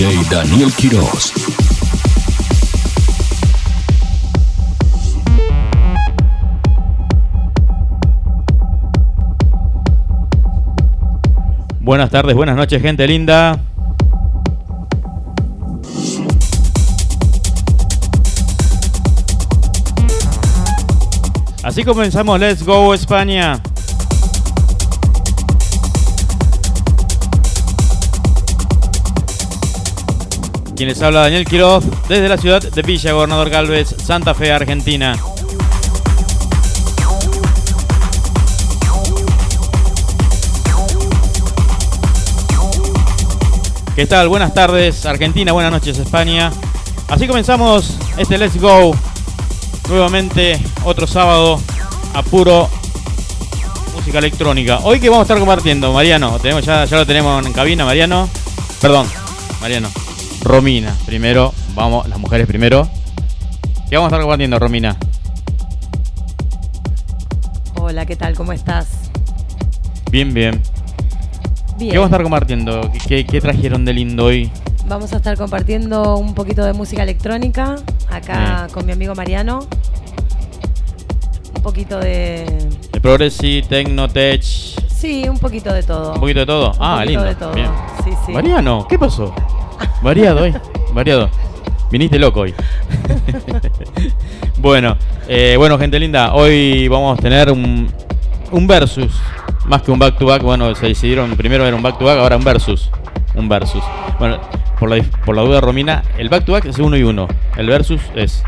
DJ Daniel Quiroz. Buenas tardes, buenas noches, gente linda. Así comenzamos Let's Go España. Quien les habla Daniel Quiroz desde la ciudad de Villa Gobernador Galvez, Santa Fe, Argentina. ¿Qué tal? Buenas tardes Argentina, buenas noches España. Así comenzamos este Let's Go. Nuevamente otro sábado a puro música electrónica. Hoy que vamos a estar compartiendo, Mariano, tenemos ya, ya lo tenemos en cabina, Mariano. Perdón, Mariano. Romina, primero, vamos, las mujeres primero. ¿Qué vamos a estar compartiendo, Romina? Hola, ¿qué tal? ¿Cómo estás? Bien, bien. Bien. ¿Qué vamos a estar compartiendo? ¿Qué, qué trajeron de lindo hoy? Vamos a estar compartiendo un poquito de música electrónica acá con mi amigo Mariano. Un poquito de. De Progressive, Techno, Tech, Sí, un poquito de todo. un poquito de todo. Un ah, poquito lindo. de todo. Bien. Sí, sí. Mariano, ¿qué pasó? Variado hoy. Variado. Viniste loco hoy. bueno, eh, bueno, gente linda, hoy vamos a tener un, un versus. Más que un back to back, bueno, se decidieron primero era un back to back, ahora un versus. Un versus. Bueno, por la, por la duda, Romina, el back to back es uno y uno. El versus es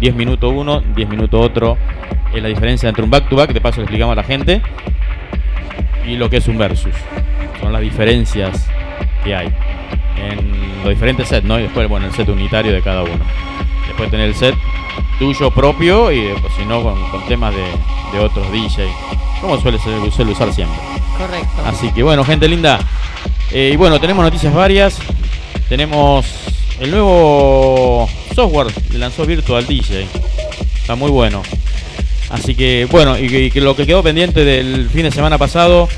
10 minutos uno, 10 minutos otro. Es la diferencia entre un back to back, de paso le explicamos a la gente, y lo que es un versus. Son las diferencias que hay en los diferentes sets, ¿no? Y después, bueno, el set unitario de cada uno. Después tener el set tuyo propio y después, si no, con, con temas de, de otros DJ, como suele, ser, suele usar siempre. Correcto. Así que bueno, gente linda. Eh, y bueno, tenemos noticias varias. Tenemos el nuevo software que lanzó Virtual DJ. Está muy bueno. Así que bueno, y, y que lo que quedó pendiente del fin de semana pasado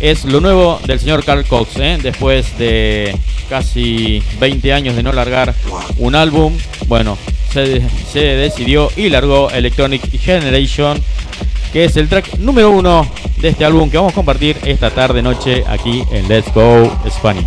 es lo nuevo del señor Carl Cox. ¿eh? Después de casi 20 años de no largar un álbum, bueno, se, se decidió y largó Electronic Generation, que es el track número uno de este álbum que vamos a compartir esta tarde noche aquí en Let's Go España.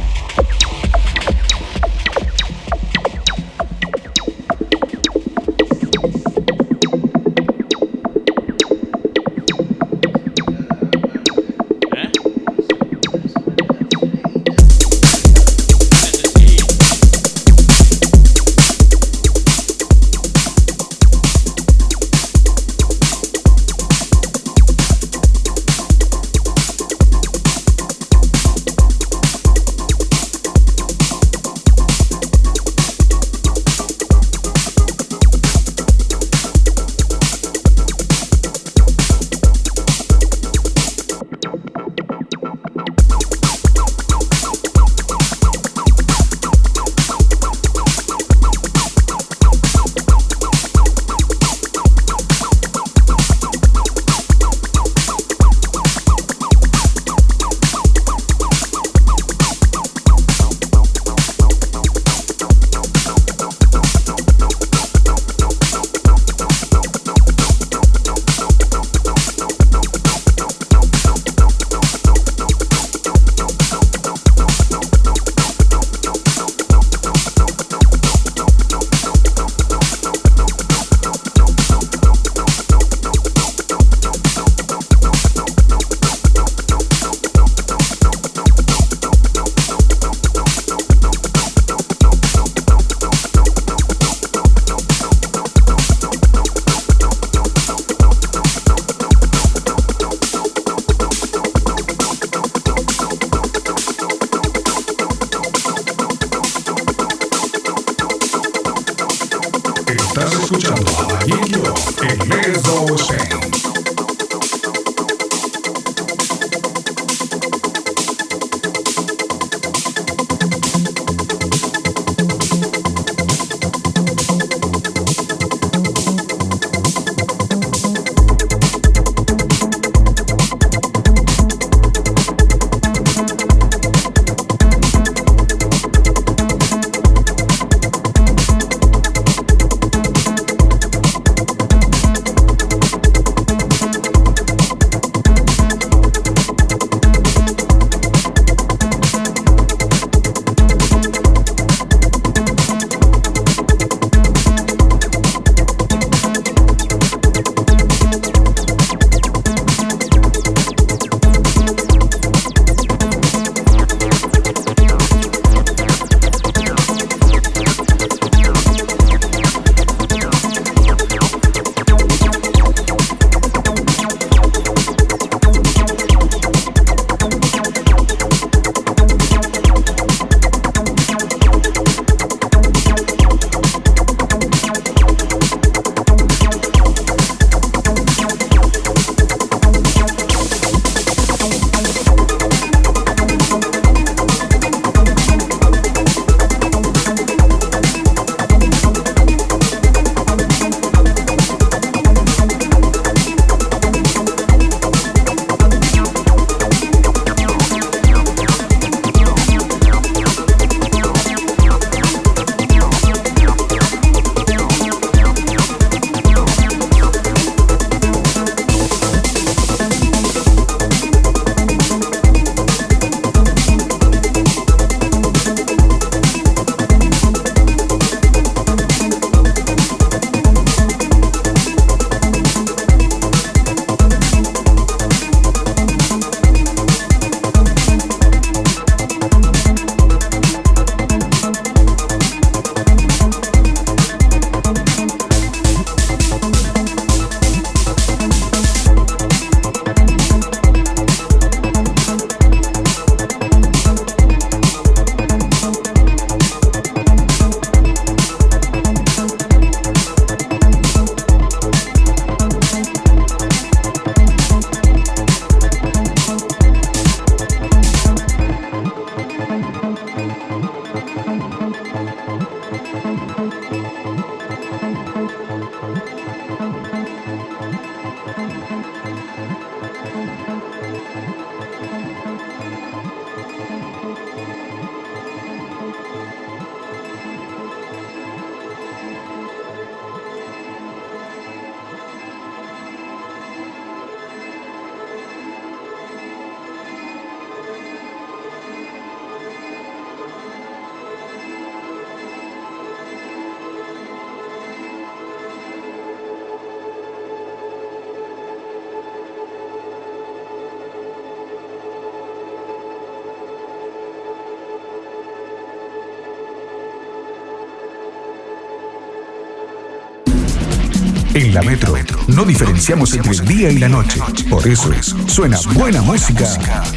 La Metro no diferenciamos entre el día y la noche. Por eso suena buena música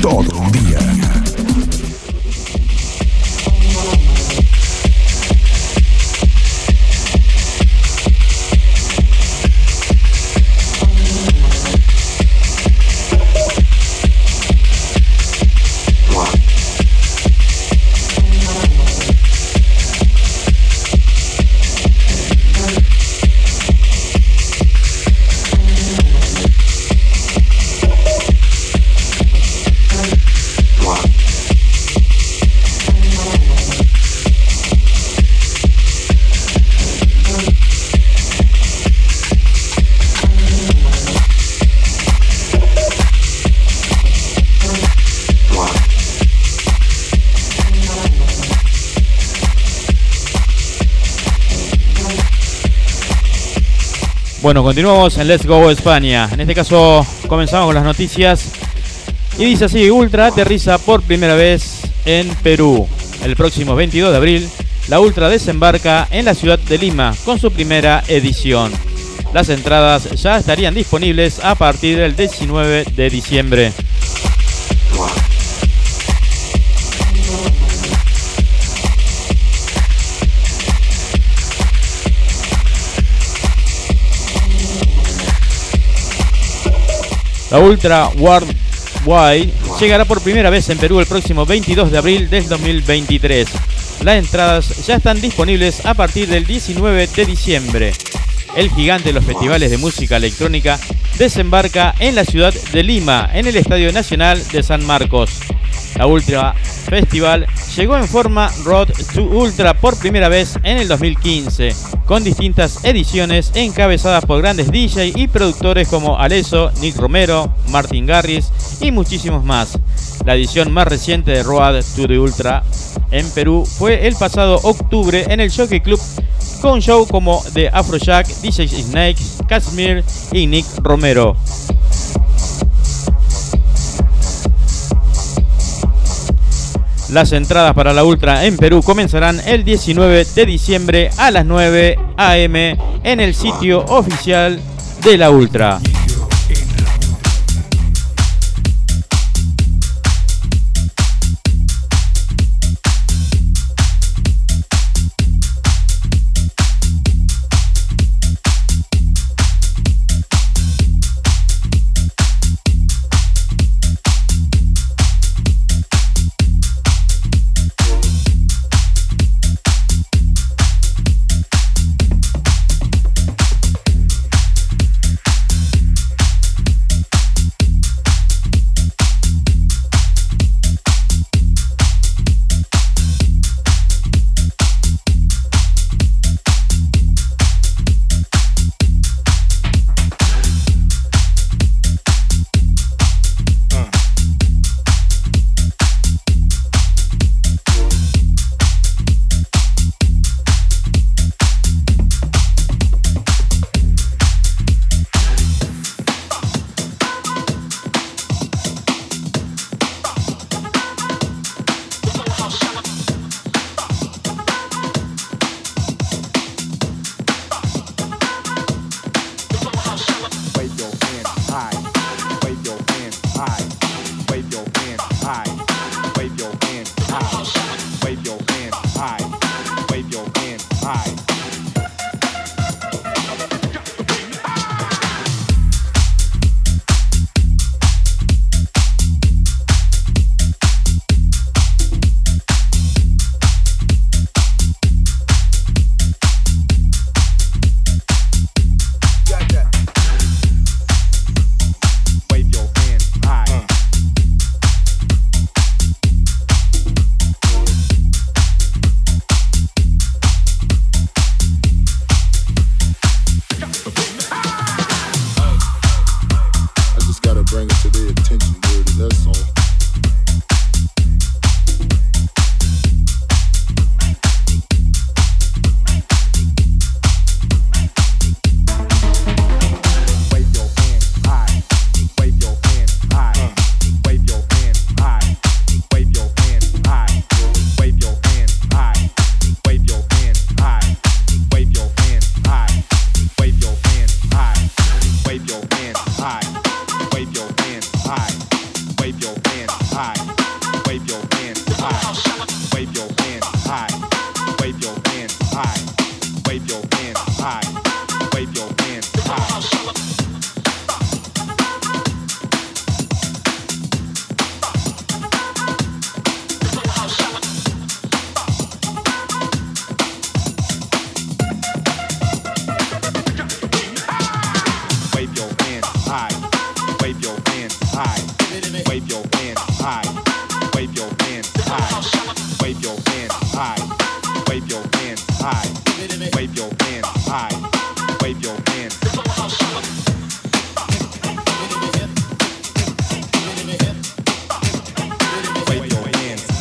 todo el día. Bueno, continuamos en Let's Go España. En este caso comenzamos con las noticias. Y dice así, Ultra aterriza por primera vez en Perú. El próximo 22 de abril, la Ultra desembarca en la ciudad de Lima con su primera edición. Las entradas ya estarían disponibles a partir del 19 de diciembre. La Ultra Worldwide llegará por primera vez en Perú el próximo 22 de abril del 2023. Las entradas ya están disponibles a partir del 19 de diciembre. El gigante de los festivales de música electrónica desembarca en la ciudad de Lima, en el Estadio Nacional de San Marcos. La Ultra Festival llegó en forma Road to Ultra por primera vez en el 2015, con distintas ediciones encabezadas por grandes DJ y productores como Aleso, Nick Romero, Martin Garris y muchísimos más. La edición más reciente de Road to the Ultra en Perú fue el pasado octubre en el Jockey Club con show como de Afrojack, DJ Snake, Casimir y Nick Romero. Las entradas para la Ultra en Perú comenzarán el 19 de diciembre a las 9 am en el sitio oficial de la Ultra.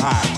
high.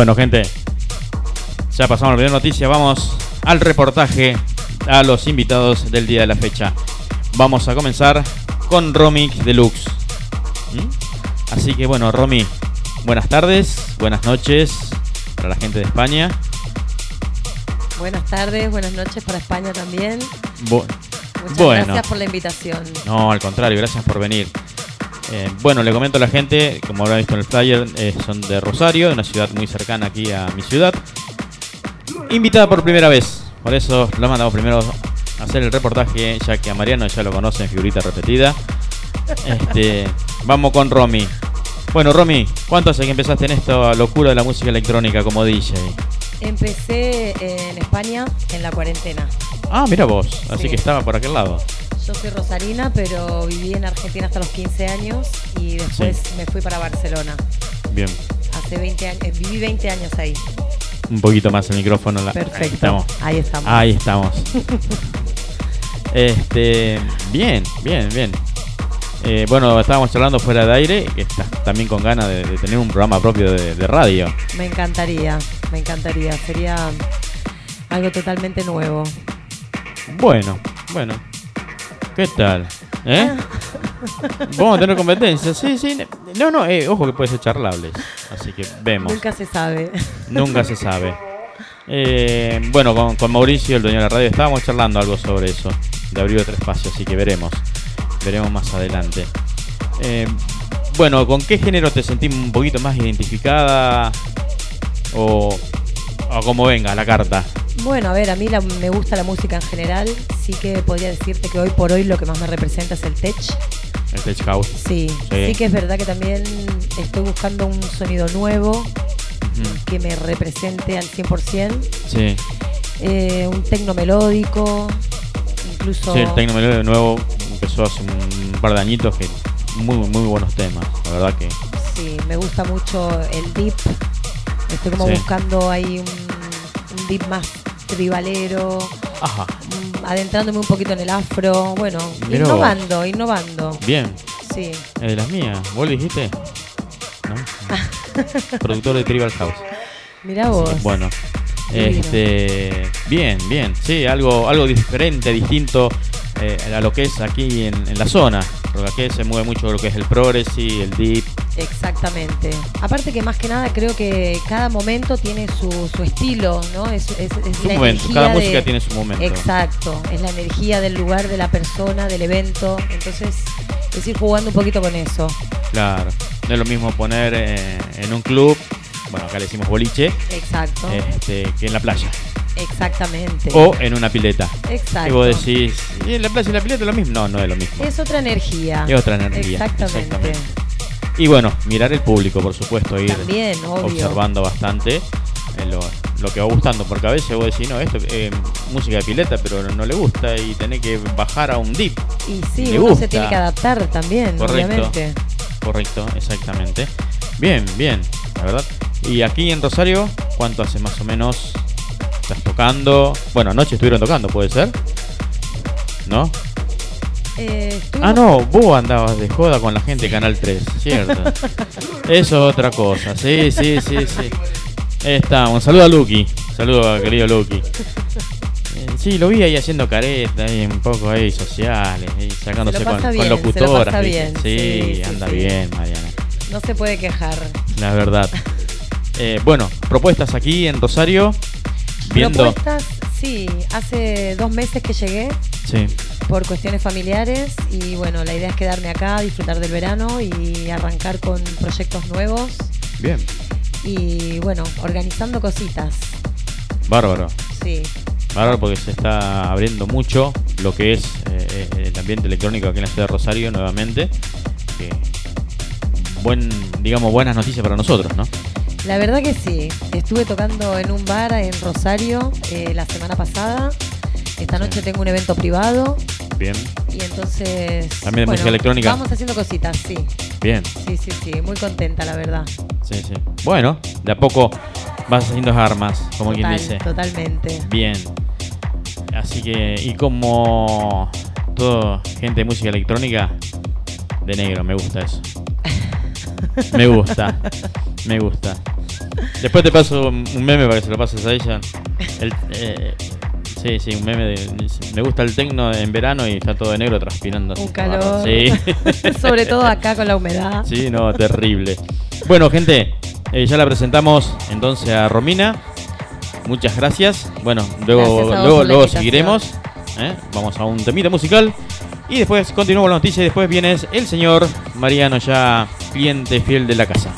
Bueno, gente, ya pasamos la primera noticia. Vamos al reportaje a los invitados del día de la fecha. Vamos a comenzar con Romic Deluxe. ¿Mm? Así que bueno, Romy, buenas tardes, buenas noches para la gente de España. Buenas tardes, buenas noches para España también. Bu- Muchas Bueno. gracias por la invitación. No, al contrario, gracias por venir. Eh, bueno, le comento a la gente, como habrá visto en el flyer, eh, son de Rosario, de una ciudad muy cercana aquí a mi ciudad. Invitada por primera vez, por eso lo mandamos primero a hacer el reportaje, ya que a Mariano ya lo conocen, figurita repetida. Este, vamos con Romy. Bueno, Romy, ¿cuánto hace que empezaste en esta locura de la música electrónica como DJ? Empecé en España en la cuarentena. Ah, mira vos, así Sí. que estaba por aquel lado. Yo soy rosarina, pero viví en Argentina hasta los 15 años y después Sí. me fui para Barcelona. Bien, Hace 20 años, eh, viví 20 años ahí. un poquito más el micrófono. la- Ahí Perfecto. estamos. Ahí estamos. Ahí estamos. este, bien, bien, bien. Eh, bueno, estábamos charlando fuera de aire, que estás también con ganas de, de tener un programa propio de, de radio. Me encantaría, me encantaría. Sería algo totalmente nuevo. Bueno, bueno. ¿Qué tal? ¿Eh? Vamos a tener competencia. Sí, sí. No, no, eh, ojo que puede ser charlables. Así que vemos. Nunca se sabe. Nunca se sabe. Eh, bueno, con, con Mauricio, el dueño de la radio, estábamos charlando algo sobre eso, de abrir otro espacio, así que veremos. Veremos más adelante. Eh, bueno, ¿con qué género te sentís un poquito más identificada? O, o como venga la carta. Bueno, a ver, a mí la- me gusta la música en general. Sí que podría decirte que hoy por hoy lo que más me representa es el tech. El Tech House. Sí, Sí. sí, que es verdad que también estoy buscando un sonido nuevo que me represente al 100%. Sí, Eh, un tecno melódico, incluso... sí, el Tecno Melódico nuevo empezó hace un par de añitos que muy, muy buenos temas. La verdad que Sí, me gusta mucho el deep. Estoy como Sí. buscando ahí un, un deep más tribalero, Ajá, mm, adentrándome un poquito en el afro. Bueno, innovando, innovando. bien. Sí. Es de las mías. ¿Vos le dijiste? ¿No? Productor de Tribal House. Mira vos. Bueno. Este, bien, bien. Sí, algo, algo diferente, distinto eh, a lo que es aquí en, en la zona. Porque aquí se mueve mucho lo que es el progressive, el deep. Exactamente. Aparte que más que nada creo que cada momento tiene su, su estilo, ¿no? Es, es- es Su la momento. energía Cada de- música tiene su momento. Exacto. Es la energía del lugar, de la persona, del evento. Entonces, es ir jugando un poquito con eso. Claro. No es lo mismo poner eh, en un club, bueno, acá le decimos boliche, Exacto. este, que en la playa. Exactamente. O en una pileta. Exacto. Y vos decís, ¿y en la playa y la pileta es lo mismo? No, no es lo mismo. Es otra energía. Es otra energía, Exactamente. exactamente. Y bueno, mirar el público, por supuesto, ir También, observando bastante eh, lo, lo que va gustando, porque a veces vos decís, no, esto es música de pileta, pero no le gusta y tenés que bajar a un deep. Y sí, Le uno gusta. se tiene que adaptar también, Correcto. obviamente. Correcto, exactamente. Bien, bien, la verdad. Y aquí en Rosario, ¿cuánto hace más o menos? ¿Estás tocando? Bueno, anoche estuvieron tocando, ¿puede ser? ¿No? Eh, Ah, no, vos andabas de joda con la gente de Canal 3, cierto. Eso es otra cosa, sí, sí, sí, sí. Estamos, saludo a Lucky, saludo a querido Lucky. Eh, Sí, lo vi ahí haciendo careta, ahí un poco ahí sociales, ahí sacándose Se con, se lo locutoras. bien, Sí, sí, sí, anda sí. bien, Mariana, No se puede quejar. la verdad. Eh, bueno, propuestas aquí en Rosario, viendo... Propuestas, sí, hace dos meses que llegué Sí, por cuestiones familiares y bueno, la idea es quedarme acá, disfrutar del verano y arrancar con proyectos nuevos bien, y bueno, organizando cositas. bárbaro. Sí, Bárbaro porque se está abriendo mucho lo que es eh, eh, el ambiente electrónico aquí en la ciudad de Rosario nuevamente. Que buen, digamos, buenas noticias para nosotros, ¿no? La verdad que sí. Estuve tocando en un bar en Rosario eh, la semana pasada. Esta Sí. noche tengo un evento privado Bien, y entonces... También de música electrónica. Vamos haciendo cositas, sí. bien, Sí, sí, sí. Muy contenta, la verdad. sí, sí. Bueno, de a poco vas haciendo armas, como quien dice. Totalmente. Bien. Así que, y como todo gente de música electrónica, de negro, me gusta eso. Me gusta, me gusta. Después te paso un meme para que se lo pases a ella. El, eh, sí, sí, un meme de. Me gusta el tecno en verano y está todo de negro transpirando. Un calor. Sí. Sobre todo acá con la humedad. Sí, no, terrible. Bueno, gente, eh, ya la presentamos entonces a Romina. Muchas gracias. Bueno, luego, Gracias luego, luego seguiremos. ¿eh? Vamos a un temita musical. Y después continuamos con la noticia. Y después viene el señor Mariano, ya cliente fiel de la casa.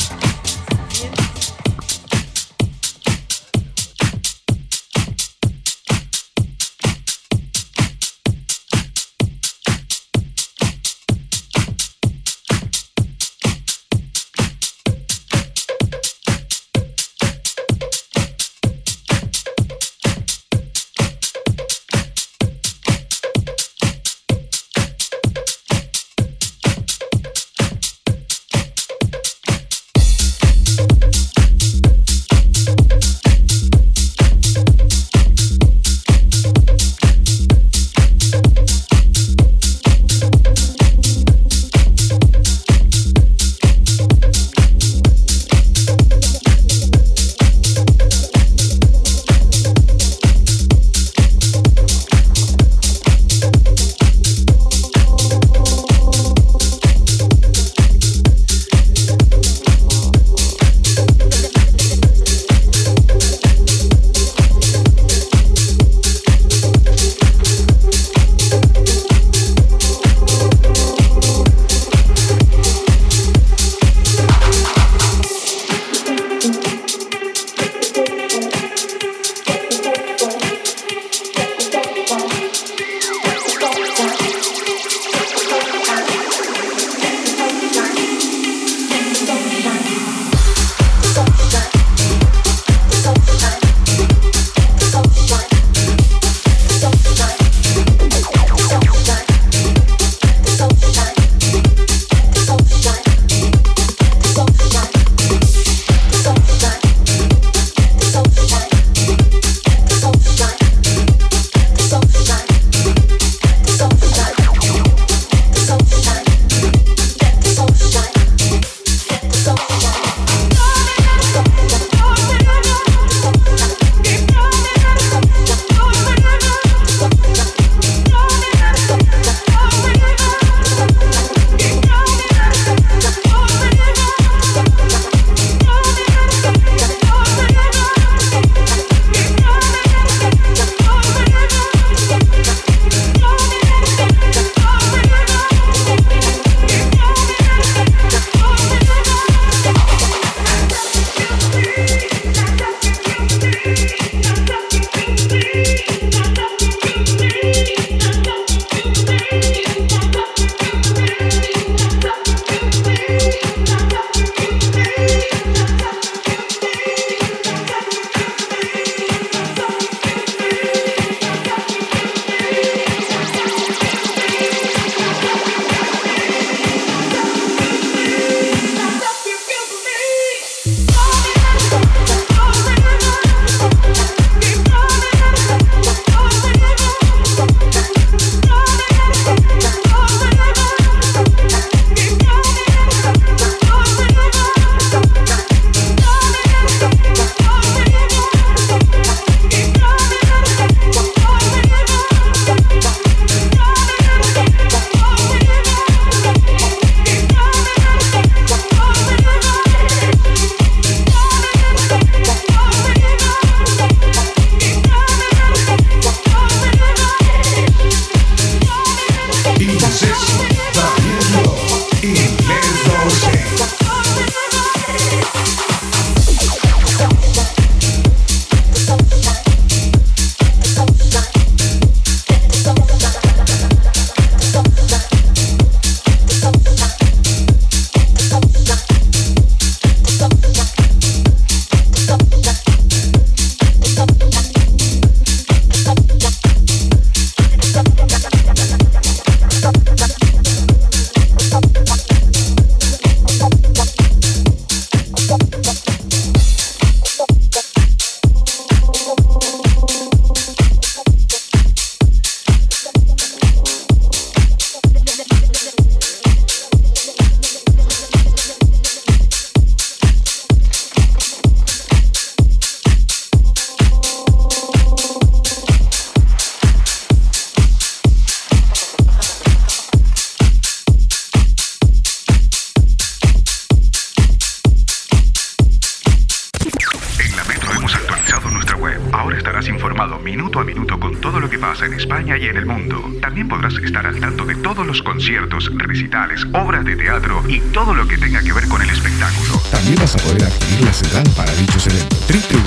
Y en el mundo. También podrás estar al tanto de todos los conciertos, recitales, obras de teatro y todo lo que tenga que ver con el espectáculo. También vas a poder adquirir la central para dichos eventos.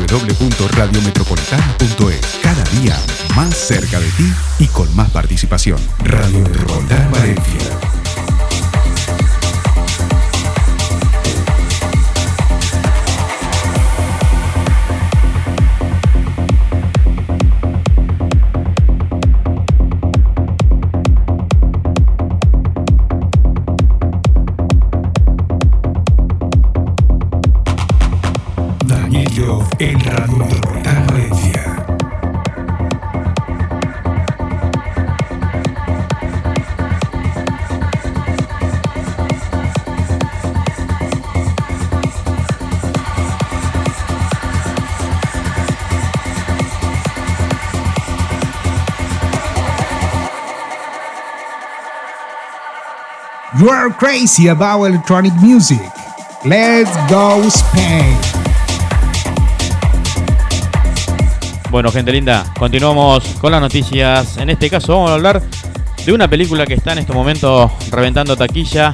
www.radiometropolitana.es Cada día más cerca de ti y con más participación. Radio Metropolitana Valencia. You are crazy about electronic music. Let's go Spain. Bueno, gente linda, continuamos con las noticias. En este caso vamos a hablar de una película que está en estos momentos reventando taquilla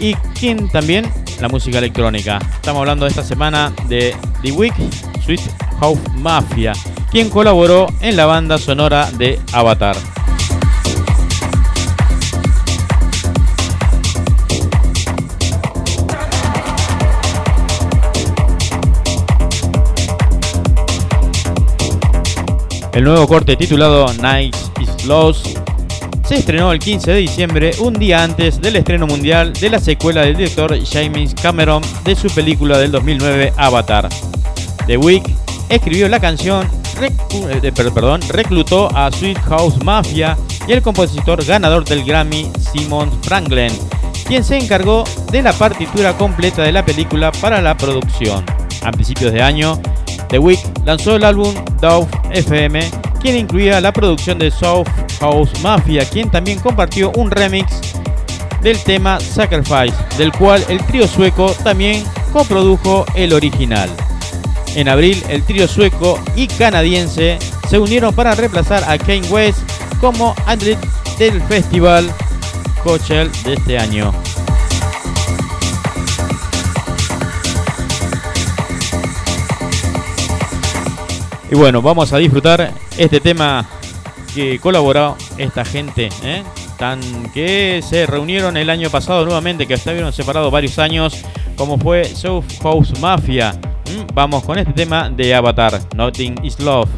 y quien también la música electrónica. Estamos hablando esta semana de The Week Sweet House Mafia, quien colaboró en la banda sonora de Avatar. El nuevo corte titulado Night is Lost se estrenó el 15 de diciembre, un día antes del estreno mundial de la secuela del director James Cameron de su película del 2009 Avatar. The Week escribió la canción, eh, per- perdón, reclutó a Sweet House Mafia y el compositor ganador del Grammy Simon Franklin, quien se encargó de la partitura completa de la película para la producción. A principios de año, The Week lanzó el álbum Dove FM, quien incluía la producción de South House Mafia, quien también compartió un remix del tema Sacrifice, del cual el trío sueco también coprodujo el original. En abril, el trío sueco y canadiense se unieron para reemplazar a Kane West como atlet del festival Coachella de este año. Y bueno, vamos a disfrutar este tema que colaboró esta gente, ¿eh? tan que se reunieron el año pasado nuevamente, que estuvieron separados varios años, como fue South House Mafia. Vamos con este tema de Avatar, Nothing is Love.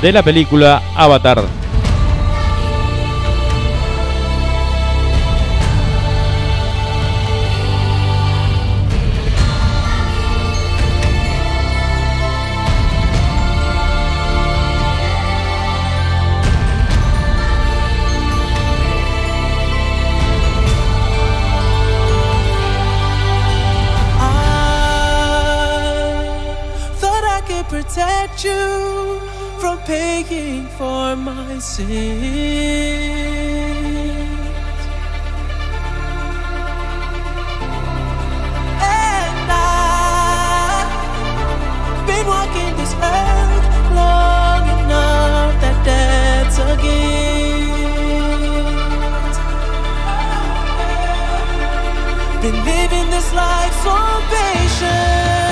De la película Avatar. My sins. And I've been walking this earth long enough that that's a gift. Been living this life so patient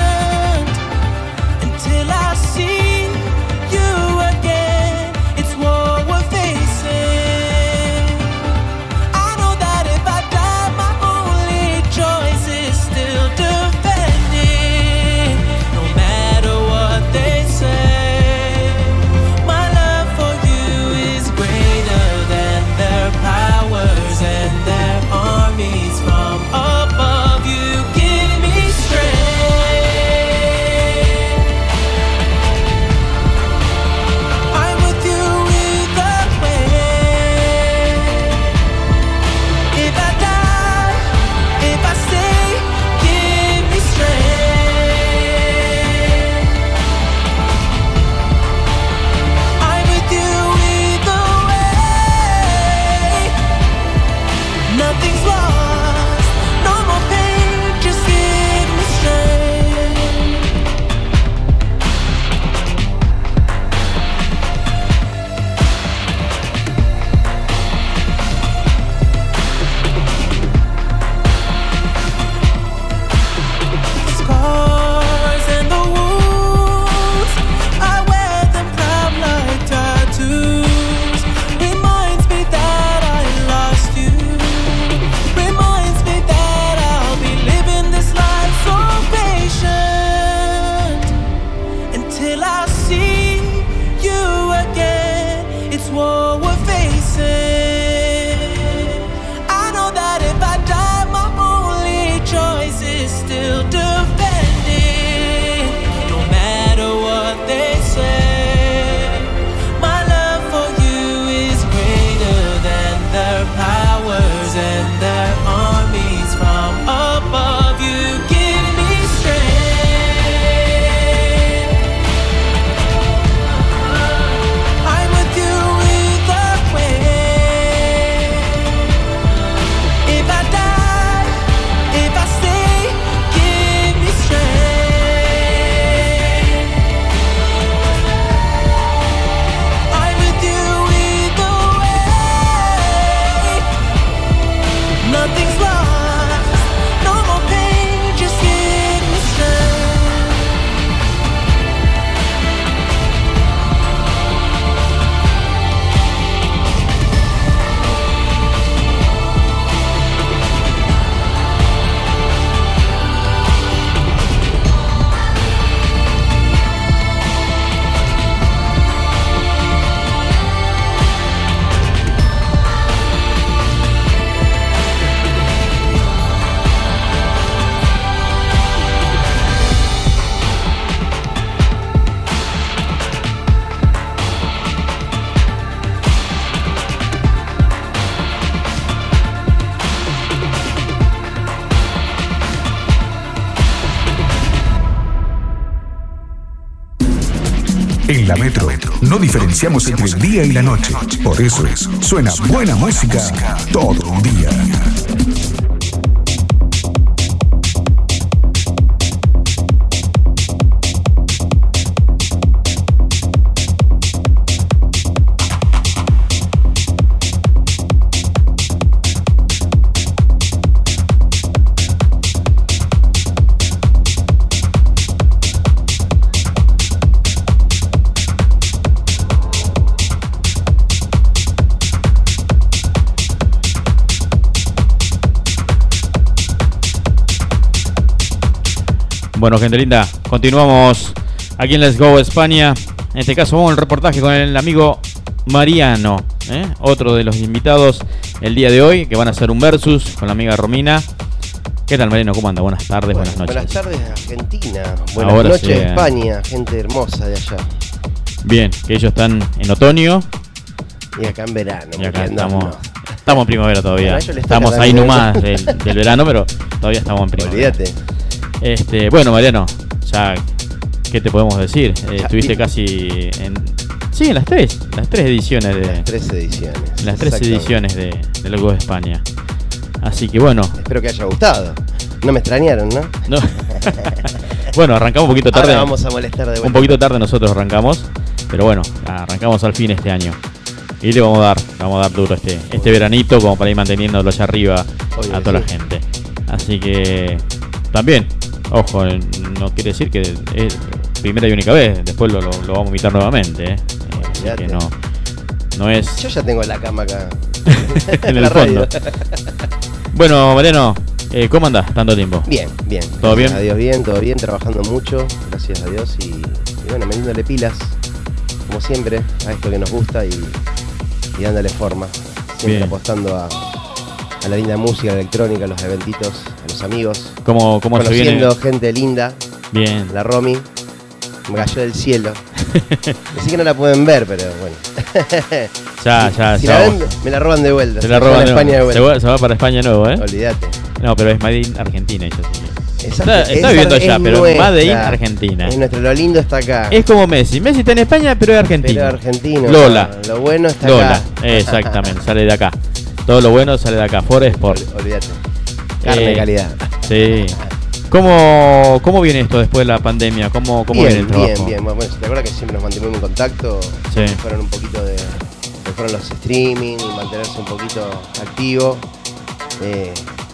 En la Metro no diferenciamos entre el día y la noche. Por eso suena buena música todo el día. Bueno, gente linda, continuamos aquí en Let's Go España. En este caso vamos al reportaje con el amigo Mariano, ¿eh? otro de los invitados el día de hoy, que van a hacer un versus con la amiga Romina. ¿Qué tal, Mariano? ¿Cómo anda? Buenas tardes, buenas noches. Buenas tardes, Argentina. Buenas Ahora noches, sí, eh. España. Gente hermosa de allá. Bien, que ellos están en otoño Y acá en verano. y acá estamos, estamos en primavera todavía. Bueno, Estamos ahí nomás del, del verano, pero todavía estamos en primavera. Olvídate. Este, bueno, Mariano, ya, ¿qué te podemos decir? Eh, estuviste casi en. Sí, en las tres, las tres ediciones de. Las tres ediciones. las tres ediciones de, de Loco de España. Así que bueno, Espero que haya gustado. No me extrañaron, ¿no? no. bueno, arrancamos un poquito tarde. Ahora vamos a molestar de vuelta. Un poquito tarde nosotros arrancamos, pero bueno, arrancamos al fin este año. Y le vamos a dar, le vamos a dar duro este, este veranito como para ir manteniéndolo allá arriba Obvio a toda la gente. Así que también, ojo, eh, no quiere decir que es primera y única vez, después lo, lo- lo vamos a invitar nuevamente. ¿eh? Eh, así Olvídate. que no, no es Yo ya tengo la cama acá. en el fondo. Bueno, Mariano, eh, ¿cómo andás tanto tiempo? Bien, bien. ¿Todo bien? A Dios bien, todo bien, trabajando mucho, gracias a Dios y, y bueno, metiéndole pilas, como siempre, a esto que nos gusta y, y dándole forma. Siempre Bien. apostando a, a la linda música, a la electrónica, a los eventitos, amigos. ¿Cómo, cómo se viene? Conociendo gente linda, Bien. la Romy, me cayó del cielo. Así que no la pueden ver, pero bueno. Ya, ya, si ya. la ven, me la roban de vuelta. Se la roban de España de nuevo. se, vuelta. va, se va para España nuevo, ¿eh? Olvídate. No, pero es Made in Argentina ella sí. Está, está es- viviendo es allá, pero Made in nuestra. Argentina. Es nuestro, lo lindo está acá. Es como Messi. Messi está en España, pero es argentino. Pero argentino. Lola. Lo bueno está Lola, acá. exactamente, sale de acá. Todo lo bueno sale de acá. For Sport. Ol- Olvídate. Carne de Eh, calidad. Sí. ¿Cómo, ¿Cómo viene esto después de la pandemia? ¿Cómo, cómo viene el trabajo? bien, bien. Bueno, ¿te acuerdas que siempre nos mantuvimos en contacto? Sí. Fueron un poquito de. Fueron los streaming y mantenerse un poquito activo. eh,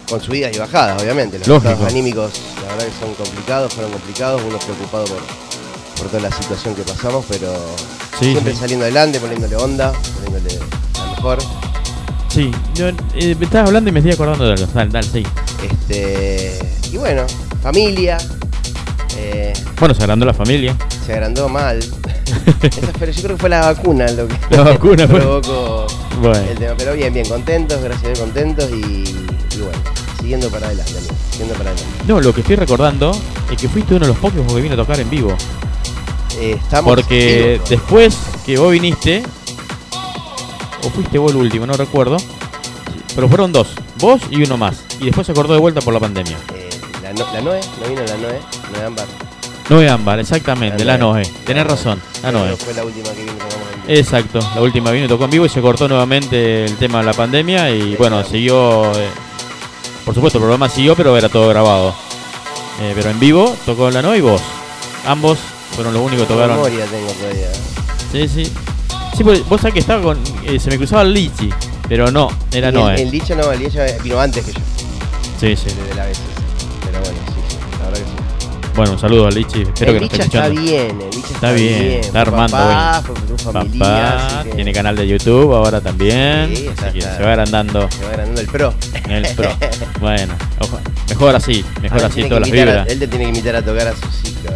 con subidas y bajadas, obviamente. Los Lógico. estados anímicos, la verdad que son complicados, fueron complicados, uno preocupado por, por toda la situación que pasamos, pero Sí, siempre sí. saliendo adelante, poniéndole onda, poniéndole la mejor. Sí, yo, eh, me estabas hablando y me estoy acordando de algo. Dale, dale, sí. Este, y bueno, familia. eh, Bueno, se agrandó la familia. se agrandó mal. Esa fue- yo creo que fue la vacuna lo que La vacuna fue- provocó Bueno. el tema. Pero bien, bien, contentos, gracias a Dios, contentos y, y bueno, siguiendo para adelante, amigo, siguiendo para adelante. No, lo que estoy recordando es que fuiste uno de los pocos que vino a tocar en vivo. Eh, estamos Porque vivos. después que vos viniste, o fuiste vos el último, no recuerdo, pero fueron dos, vos y uno más. Y después se acordó de vuelta por la pandemia. Eh, la, no- la Noe, no vino la Noe, Noe Ámbar. Noé Ámbar, exactamente, la Noé. Tenés Noe. razón, la. Fue última que vino vivo. Exacto, la última vino y tocó en vivo y se cortó nuevamente el tema de la pandemia y bueno, siguió, eh, por supuesto el programa siguió, pero era todo grabado. Eh, pero en vivo tocó la Noé y vos. Ambos fueron los únicos que tocaron. memoria tengo todavía. Sí, sí. Sí, porque vos sabés que estaba con. eh, se me cruzaba el Lichi, pero no, era Y Noé. El, el Licha no, el Licha vino antes que yo, Sí, sí. de la vez. Pero bueno, sí, sí, la verdad que sí. Bueno, un saludo al Lichi, espero el que nos esté Licha está escuchando. bien, el Licha Está bien, está Fue armando papá, bien. fue su familia, Papá, así que tiene canal de YouTube ahora también. Sí, está- así que está- se va agrandando se va agrandando el pro. en el pro. bueno, ojo, mejor así, mejor así tiene todas las invitar a- vibras. él te tiene que invitar a tocar a su ciclo.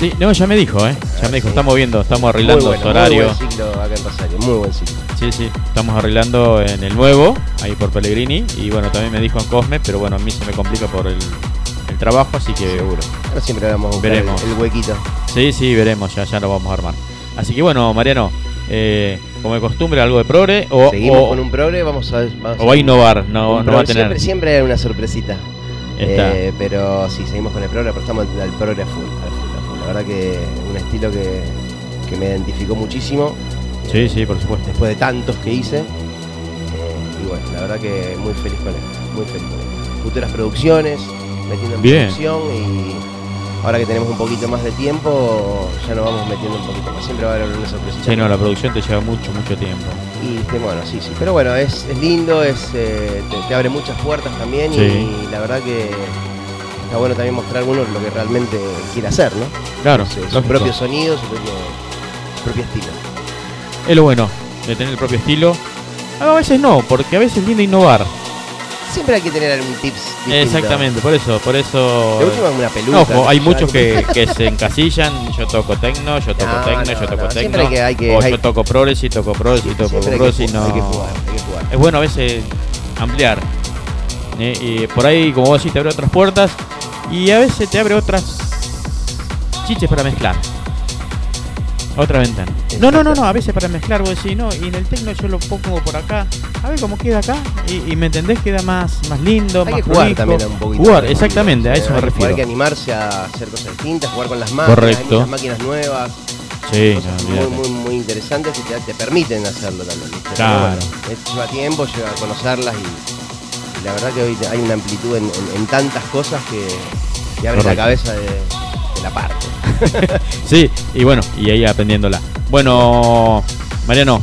Sí, no, ya me dijo, ¿eh? Ya me dijo, estamos viendo, estamos arreglando bueno, horario. Muy buen ciclo acá en Rosario, muy buen ciclo. Sí, sí, estamos arreglando en el nuevo, ahí por Pellegrini. Y bueno, también me dijo en Cosme, pero bueno, a mí se me complica por el, el trabajo, así que Seguro. Ahora siempre vamos a el, Veremos. el huequito. Sí, sí, veremos, ya, ya lo vamos a armar. Así que bueno, Mariano, eh, como de costumbre, algo de progre o, Seguimos o- con un progre, vamos a, vamos o va a innovar, no, va a tener. Siempre, siempre hay una sorpresita. Eh, pero sí, seguimos con el progre, pero estamos al progre full, full, verdad que un estilo que, que me identificó muchísimo Sí, sí, por supuesto. después de tantos que hice. Eh, y bueno, la verdad que muy feliz con él, muy feliz con él. Futuras producciones, metiendo en Bien. producción y ahora que tenemos un poquito más de tiempo, ya nos vamos metiendo un poquito más. Siempre va a haber una sorpresita. Sí, no, la producción te lleva mucho, mucho tiempo. Y este, bueno, sí, sí. Pero bueno, es, es lindo, es, eh, te, te abre muchas puertas también Sí. y la verdad que está bueno también mostrar uno lo que realmente quiere hacer, ¿no? Claro, Su, su propio sonido, su propio, su propio estilo. Es lo bueno de tener el propio estilo. A veces no, porque a veces es lindo innovar. Siempre hay que tener algún tips. distinto. Exactamente, por eso, por eso. De última una peluca. Ojo, hay muchos que, que se encasillan. Yo toco tecno, yo toco No, tecno, no, yo toco no, tecno. hay que- hay que- o hay- yo toco toco progressive, toco Siempre hay que progressive. jugar, No. hay que jugar, hay que jugar. Es bueno a veces ampliar. ¿eh? Y por ahí, como vos decís, te abre otras puertas. Y a veces te abre otras chiches para mezclar. Otra ventana. No, no, no, no, a veces para mezclar vos decís, no, y en el tecno yo lo pongo por acá, a ver cómo queda acá, y, y me entendés, queda más, más lindo, Hay más que jugar prolijo. también un poquito. Jugar, exactamente, a eso me refiero. Hay que animarse a hacer cosas distintas, jugar con las máquinas, Correcto. hay máquinas nuevas, Sí, no, cosas muy, muy, muy interesantes que te, te permiten hacerlo también. ¿viste? Claro. bueno, lleva tiempo, lleva a conocerlas y, y la verdad que hoy hay una amplitud en, en- en tantas cosas que, que abre la cabeza de, de la parte. Sí, y bueno, y ahí aprendiéndola. Bueno, Mariano,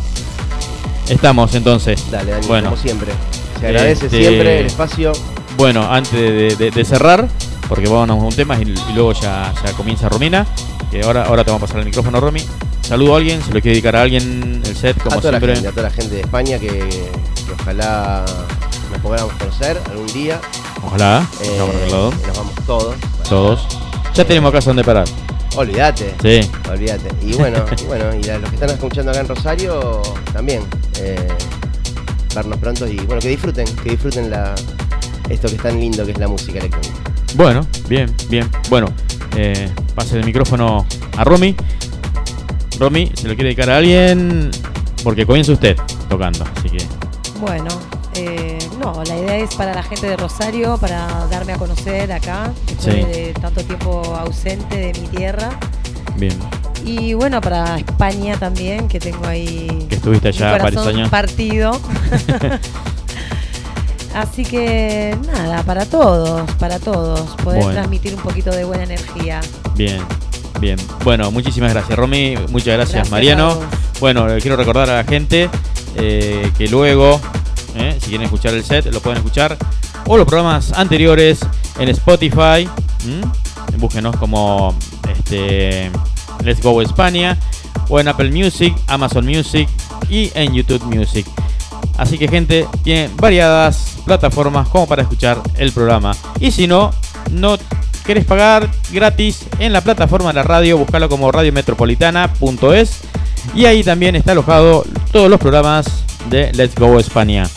estamos entonces. Dale, Dani, Bueno, como siempre. Se agradece Este- siempre el espacio. Bueno, antes de, de- de cerrar, porque vamos a un tema y, y luego ya, ya comienza Romina, que ahora, ahora te vamos a pasar el micrófono, Romy. Saludo a alguien, se lo quiere dedicar a alguien el set, como a toda siempre. la gente, a toda la gente de España que, que ojalá nos podamos conocer algún día. Ojalá, Eh, y nos vamos todos. Todos. Ya tenemos casa donde parar. Olvídate. Sí. Olvídate. Y bueno, y bueno, y a los que están escuchando acá en Rosario también. eh, vernos pronto y bueno, que disfruten, que disfruten la, esto que es tan lindo que es la música electrónica. Bueno, bien, bien. Bueno, eh, pase el micrófono a Romy. Romy, se lo quiere dedicar a alguien porque comienza usted tocando, así que Bueno, eh, no, la idea es para la gente de Rosario, para darme a conocer acá, después Sí. de tanto tiempo ausente de mi tierra. bien. Y bueno, para España también, que tengo ahí Que estuviste allá varios años. partido. Así que nada, para todos, para todos, poder Bueno. transmitir un poquito de buena energía. Bien, bien. Bueno, muchísimas gracias, Romy. Muchas gracias, Gracias Mariano. Bueno, quiero recordar a la gente eh, que luego, eh, si quieren escuchar el set, lo pueden escuchar. O los programas anteriores en Spotify. Búsquenos como este, Let's Go España. O en Apple Music, Amazon Music y en YouTube Music. Así que gente, tiene variadas plataformas como para escuchar el programa. Y si no, no querés pagar gratis en la plataforma de la radio, buscalo como radiometropolitana.es. Y ahí también está alojado todos los programas de Let's Go España.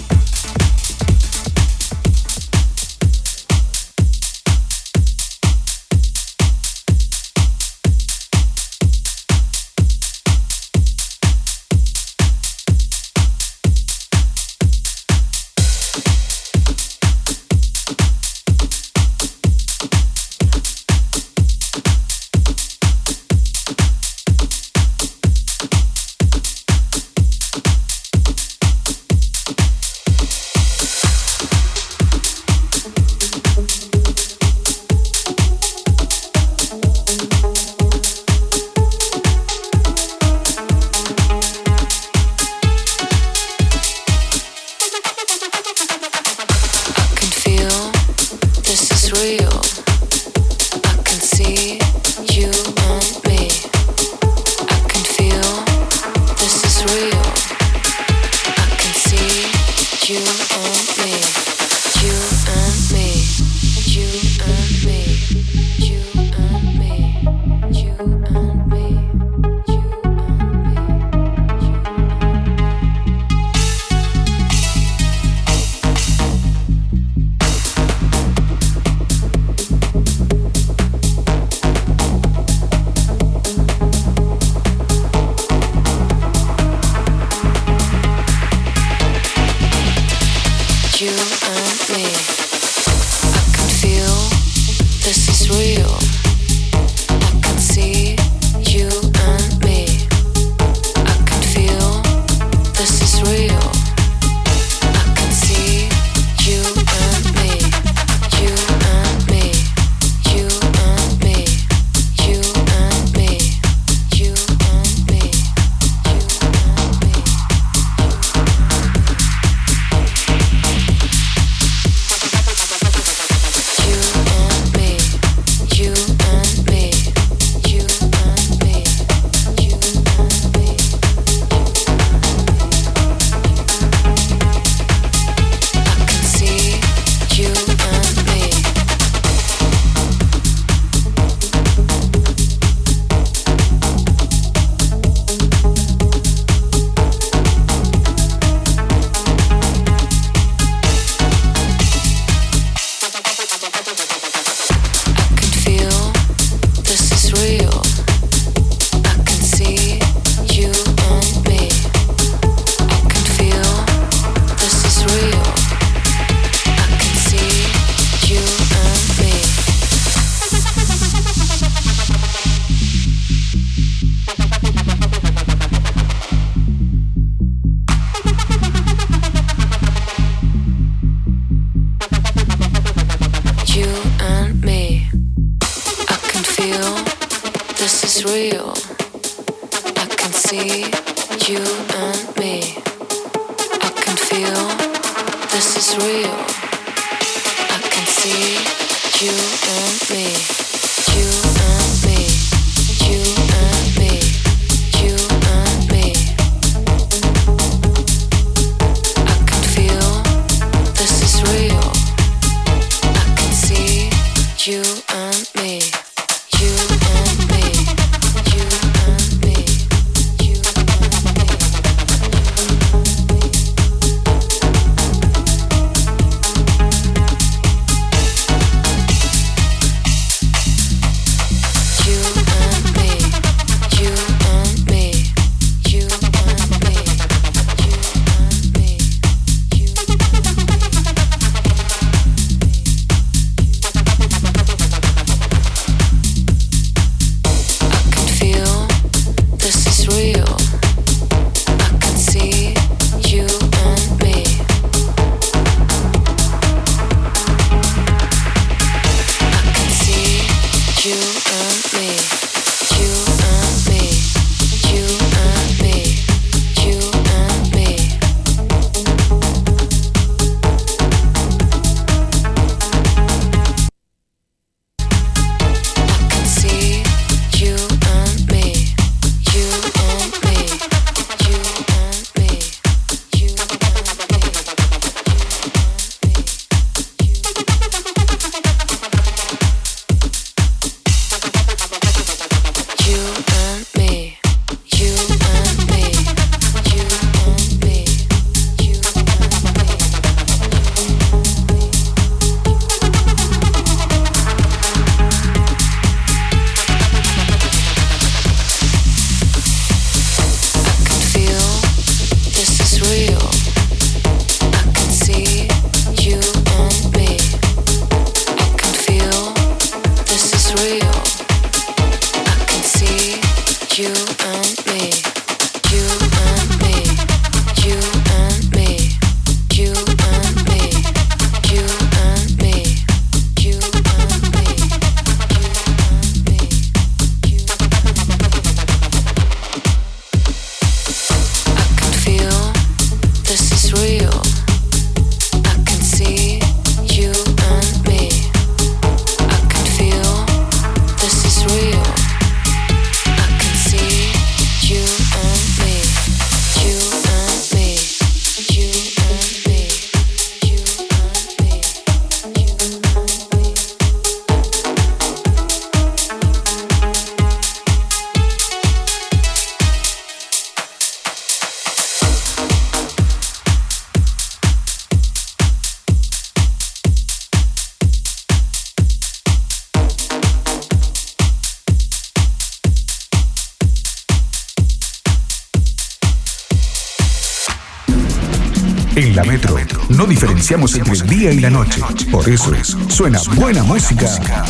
No diferenciamos entre el día y la noche. Por eso es, suena buena música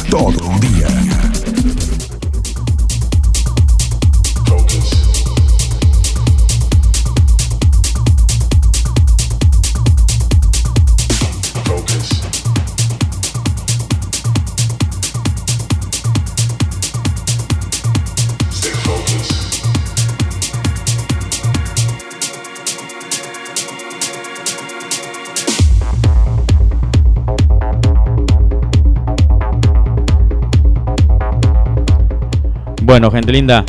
todo un día. Bueno, gente linda.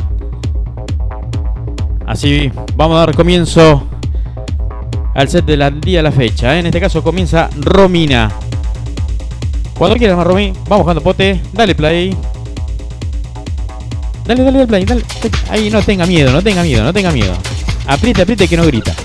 Así vamos a dar comienzo al set del día la fecha. ¿eh? En este caso comienza Romina. Cuando quieras más, Romy. Vamos buscando pote. Dale play. Dale, dale, dale play. Dale. Ahí no tenga miedo, no tenga miedo, no tenga miedo. Apriete, apriete que no grita.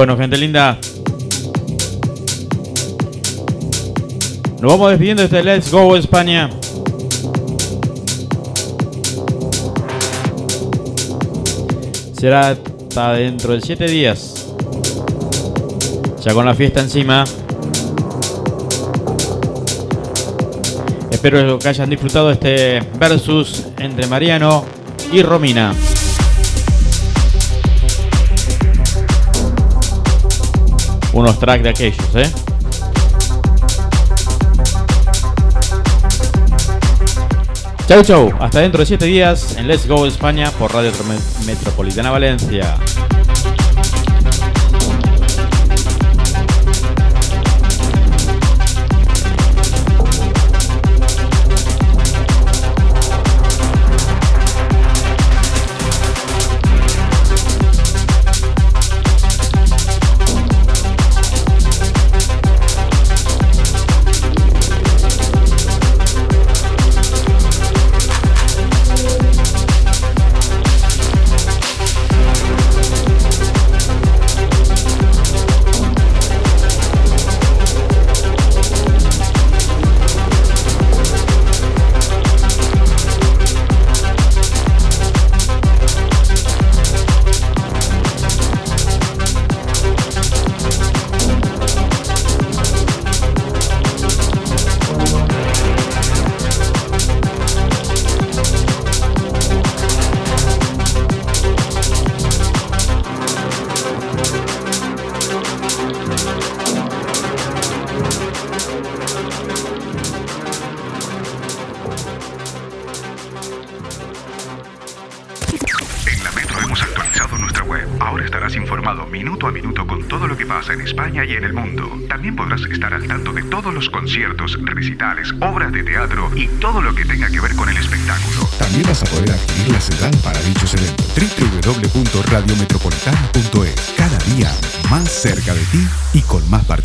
Bueno, gente linda. Nos vamos despidiendo de este Let's Go España. Será hasta dentro de 7 días. Ya con la fiesta encima. Espero que hayan disfrutado este versus entre Mariano y Romina. Unos tracks de aquellos, ¿eh? Chau chau, hasta dentro de 7 días en Let's Go España por Radio Metropolitana Valencia.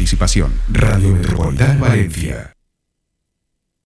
Participación. Radio Metropolitana Valencia.